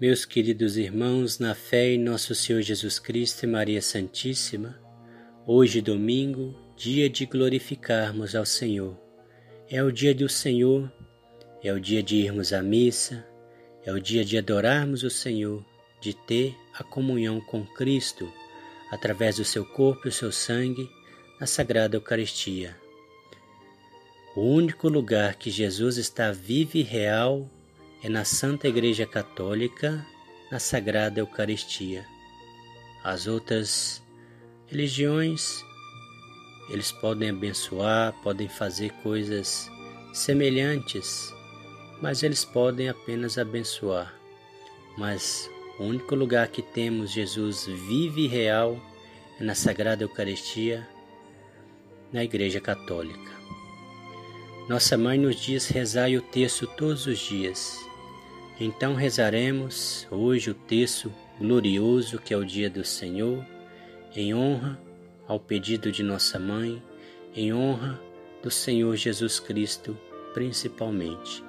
Meus queridos irmãos, na fé em nosso Senhor Jesus Cristo e Maria Santíssima, hoje domingo, dia de glorificarmos ao Senhor. É o dia do Senhor, é o dia de irmos à missa, é o dia de adorarmos o Senhor, de ter a comunhão com Cristo através do seu corpo e o seu sangue na Sagrada Eucaristia. O único lugar que Jesus está vivo e real é na Santa Igreja Católica, na Sagrada Eucaristia. As outras religiões, eles podem abençoar, podem fazer coisas semelhantes, mas eles podem apenas abençoar. Mas o único lugar que temos Jesus vivo e real é na Sagrada Eucaristia, na Igreja Católica. Nossa Mãe nos diz rezai o texto todos os dias. Então rezaremos hoje o texto glorioso que é o dia do Senhor, em honra ao pedido de nossa mãe, em honra do Senhor Jesus Cristo, principalmente.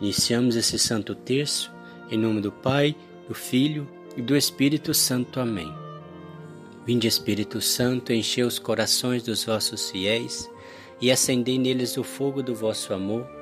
Iniciamos esse santo terço em nome do Pai, do Filho e do Espírito Santo. Amém. Vinde Espírito Santo, enchei os corações dos vossos fiéis e acendei neles o fogo do vosso amor.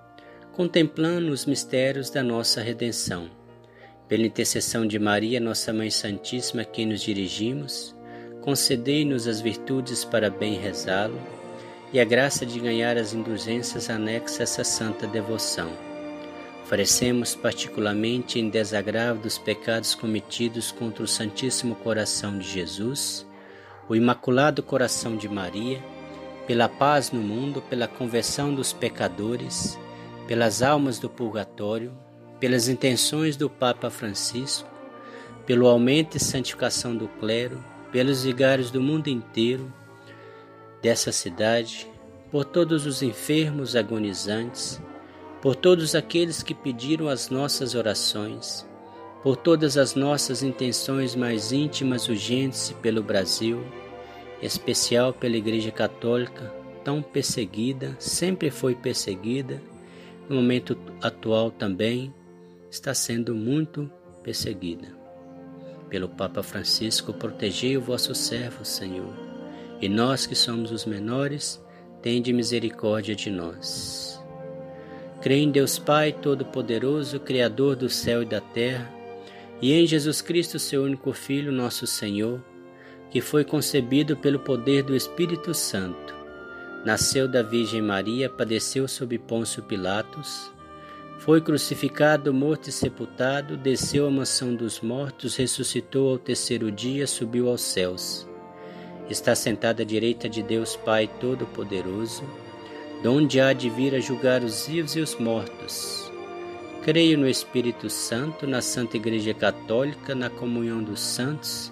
contemplando os mistérios da nossa redenção. Pela intercessão de Maria, nossa Mãe Santíssima, a quem nos dirigimos, concedei-nos as virtudes para bem rezá-lo e a graça de ganhar as indulgências anexas a essa santa devoção. Oferecemos particularmente em desagravo dos pecados cometidos contra o Santíssimo Coração de Jesus, o Imaculado Coração de Maria, pela paz no mundo, pela conversão dos pecadores, pelas almas do purgatório, pelas intenções do Papa Francisco, pelo aumento e santificação do clero, pelos vigários do mundo inteiro, dessa cidade, por todos os enfermos agonizantes, por todos aqueles que pediram as nossas orações, por todas as nossas intenções mais íntimas urgentes pelo Brasil, em especial pela Igreja Católica, tão perseguida, sempre foi perseguida no momento atual também está sendo muito perseguida. Pelo Papa Francisco, protegei o vosso servo, Senhor, e nós que somos os menores, tende misericórdia de nós. Creio em Deus Pai Todo-Poderoso, Criador do céu e da terra, e em Jesus Cristo, seu único Filho, nosso Senhor, que foi concebido pelo poder do Espírito Santo Nasceu da Virgem Maria, padeceu sob Pôncio Pilatos, foi crucificado, morto e sepultado, desceu à mansão dos mortos, ressuscitou ao terceiro dia, subiu aos céus. Está sentado à direita de Deus Pai Todo-Poderoso, donde há de vir a julgar os vivos e os mortos. Creio no Espírito Santo, na Santa Igreja Católica, na comunhão dos santos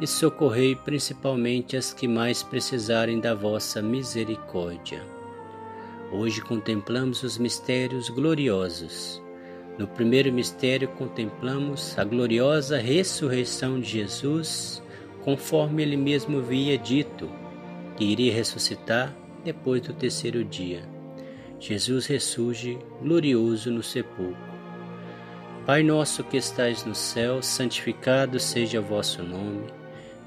e socorrei principalmente as que mais precisarem da vossa misericórdia. Hoje contemplamos os mistérios gloriosos. No primeiro mistério, contemplamos a gloriosa ressurreição de Jesus, conforme ele mesmo havia dito, que iria ressuscitar depois do terceiro dia. Jesus ressurge glorioso no sepulcro. Pai nosso que estais no céu, santificado seja o vosso nome.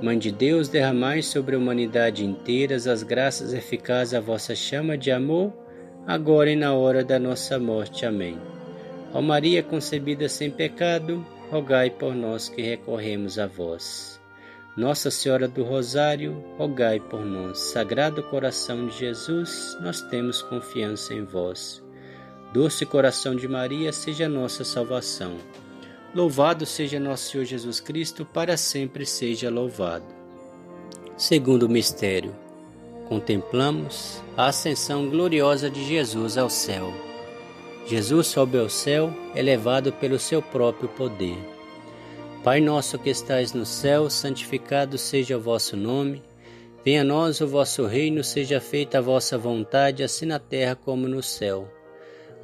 Mãe de Deus, derramai sobre a humanidade inteira as graças eficazes à vossa chama de amor, agora e na hora da nossa morte. Amém. Ó Maria concebida sem pecado, rogai por nós que recorremos a vós. Nossa Senhora do Rosário, rogai por nós. Sagrado coração de Jesus, nós temos confiança em vós. Doce coração de Maria, seja nossa salvação. Louvado seja nosso Senhor Jesus Cristo, para sempre seja louvado. Segundo mistério, contemplamos a ascensão gloriosa de Jesus ao céu. Jesus sobe ao céu, elevado pelo seu próprio poder. Pai nosso que estais no céu, santificado seja o vosso nome. Venha a nós o vosso reino, seja feita a vossa vontade, assim na terra como no céu.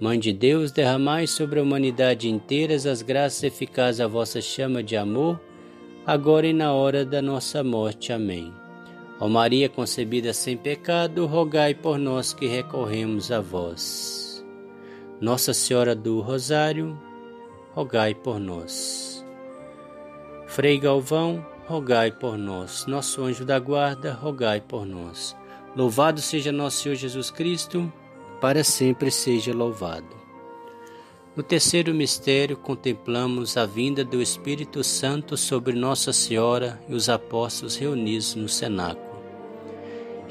Mãe de Deus, derramai sobre a humanidade inteira as graças eficazes à vossa chama de amor, agora e na hora da nossa morte. Amém. Ó Maria concebida sem pecado, rogai por nós que recorremos a vós. Nossa Senhora do Rosário, rogai por nós. Frei Galvão, rogai por nós. Nosso anjo da guarda, rogai por nós. Louvado seja nosso Senhor Jesus Cristo para sempre seja louvado. No terceiro mistério, contemplamos a vinda do Espírito Santo sobre Nossa Senhora e os apóstolos reunidos no cenáculo.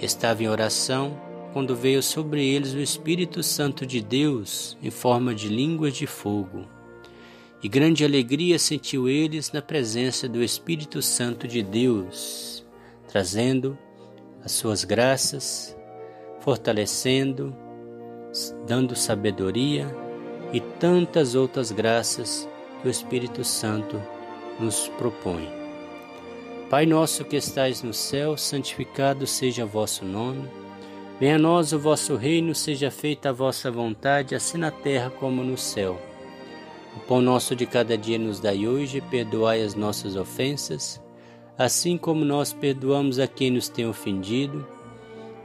Estava em oração quando veio sobre eles o Espírito Santo de Deus em forma de línguas de fogo. E grande alegria sentiu eles na presença do Espírito Santo de Deus, trazendo as suas graças, fortalecendo dando sabedoria e tantas outras graças que o Espírito Santo nos propõe. Pai nosso que estais no céu, santificado seja vosso nome. Venha a nós o vosso reino, seja feita a vossa vontade, assim na terra como no céu. O pão nosso de cada dia nos dai hoje, perdoai as nossas ofensas, assim como nós perdoamos a quem nos tem ofendido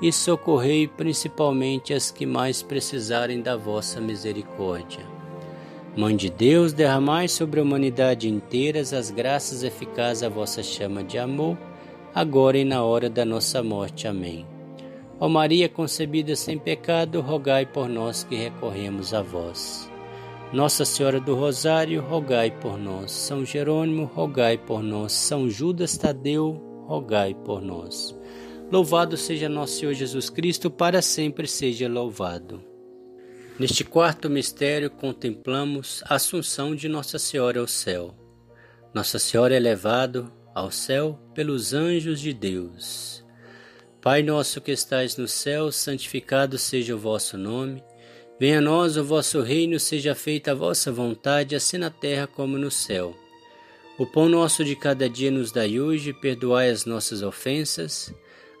e socorrei principalmente as que mais precisarem da vossa misericórdia. Mãe de Deus, derramai sobre a humanidade inteira as graças eficazes à vossa chama de amor, agora e na hora da nossa morte. Amém. Ó Maria concebida sem pecado, rogai por nós que recorremos a vós. Nossa Senhora do Rosário, rogai por nós. São Jerônimo, rogai por nós. São Judas Tadeu, rogai por nós. Louvado seja nosso Senhor Jesus Cristo, para sempre seja louvado. Neste quarto mistério contemplamos a assunção de Nossa Senhora ao céu. Nossa Senhora é levado ao céu pelos anjos de Deus. Pai nosso que estais no céu, santificado seja o vosso nome. Venha a nós o vosso reino, seja feita a vossa vontade, assim na terra como no céu. O pão nosso de cada dia nos dai hoje, perdoai as nossas ofensas,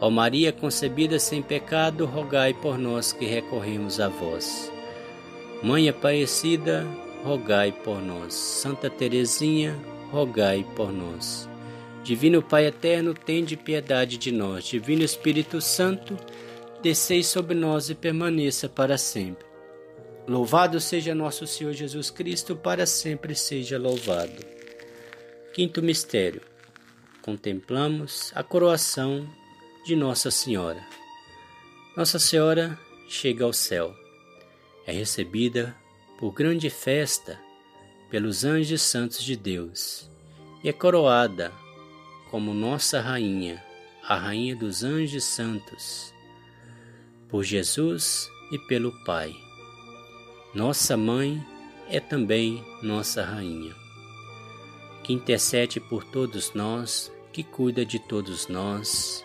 Ó Maria concebida sem pecado, rogai por nós que recorremos a vós. Mãe Aparecida, rogai por nós. Santa Teresinha, rogai por nós. Divino Pai eterno, tende piedade de nós. Divino Espírito Santo, descei sobre nós e permaneça para sempre. Louvado seja nosso Senhor Jesus Cristo, para sempre seja louvado. Quinto mistério. Contemplamos a coroação de Nossa Senhora. Nossa Senhora chega ao céu. É recebida por grande festa pelos anjos santos de Deus e é coroada como nossa rainha, a rainha dos anjos santos, por Jesus e pelo Pai. Nossa mãe é também nossa rainha, que intercede por todos nós, que cuida de todos nós,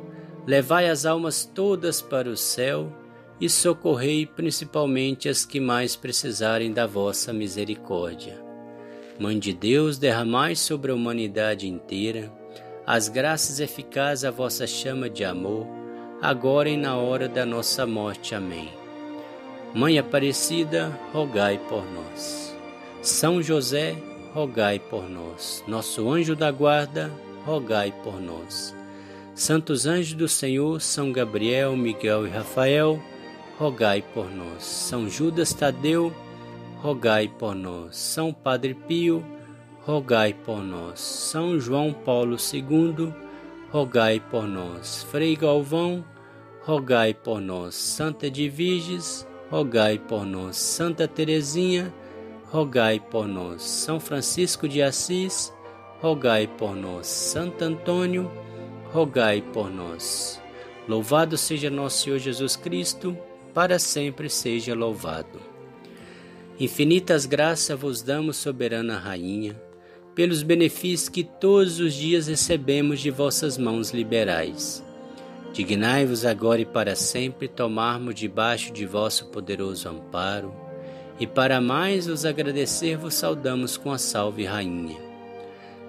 levai as almas todas para o céu e socorrei principalmente as que mais precisarem da vossa misericórdia. Mãe de Deus, derramai sobre a humanidade inteira as graças eficazes à vossa chama de amor, agora e na hora da nossa morte. Amém. Mãe Aparecida, rogai por nós. São José, rogai por nós. Nosso anjo da guarda, rogai por nós. Santos anjos do Senhor, São Gabriel, Miguel e Rafael, rogai por nós. São Judas Tadeu, rogai por nós. São Padre Pio, rogai por nós. São João Paulo II, rogai por nós. Frei Galvão, rogai por nós. Santa Edviges, rogai por nós. Santa Teresinha, rogai por nós. São Francisco de Assis, rogai por nós. Santo Antônio, rogai por nós. Louvado seja nosso Senhor Jesus Cristo, para sempre seja louvado. Infinitas graças vos damos, soberana Rainha, pelos benefícios que todos os dias recebemos de vossas mãos liberais. Dignai-vos agora e para sempre tomarmos debaixo de vosso poderoso amparo, e para mais os agradecer vos saudamos com a salve Rainha.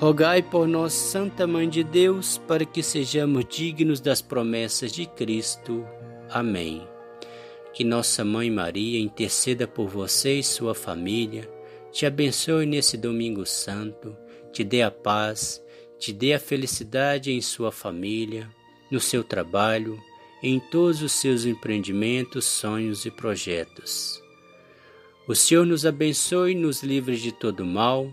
Rogai por nós, Santa Mãe de Deus, para que sejamos dignos das promessas de Cristo. Amém. Que Nossa Mãe Maria interceda por você e sua família, te abençoe nesse domingo santo, te dê a paz, te dê a felicidade em sua família, no seu trabalho, em todos os seus empreendimentos, sonhos e projetos. O Senhor nos abençoe e nos livre de todo mal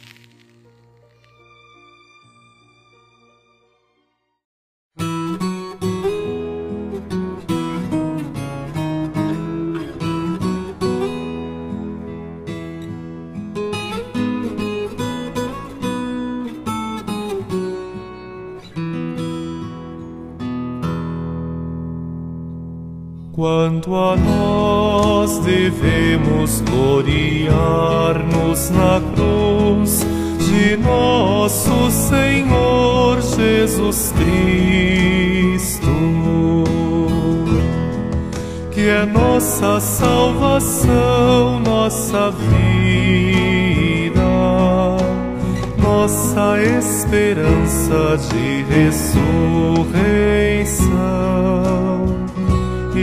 Quanto a nós devemos gloriar-nos na cruz de nosso Senhor Jesus Cristo, que é nossa salvação, nossa vida, nossa esperança de ressurreição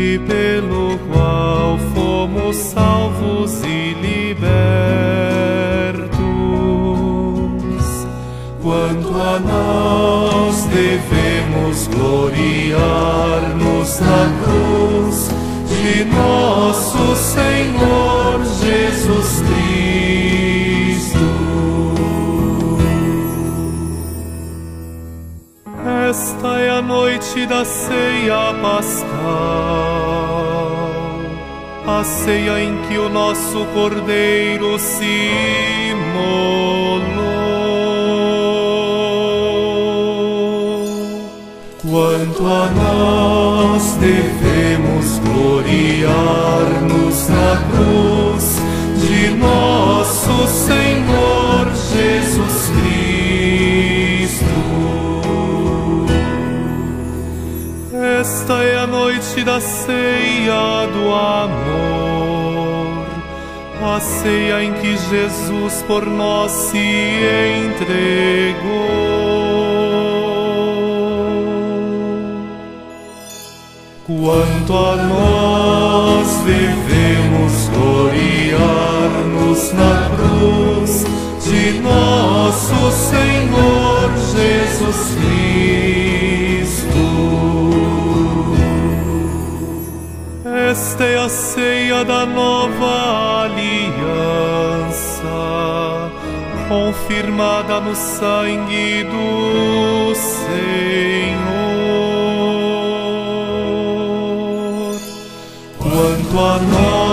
e pelo qual fomos salvos e libertos. Quanto a nós devemos gloriar-nos na cruz de nosso Senhor Jesus Cristo. Esta é a noite da ceia pascal, a ceia em que o nosso cordeiro se imolou. Quanto a nós devemos gloriar-nos na cruz de nós da ceia do amor, a ceia em que Jesus por nós se entregou. Quanto a nós devemos gloriar-nos na cruz de nosso Senhor Jesus Cristo. Esta é a ceia da nova aliança, confirmada no sangue do Senhor. Quanto a nós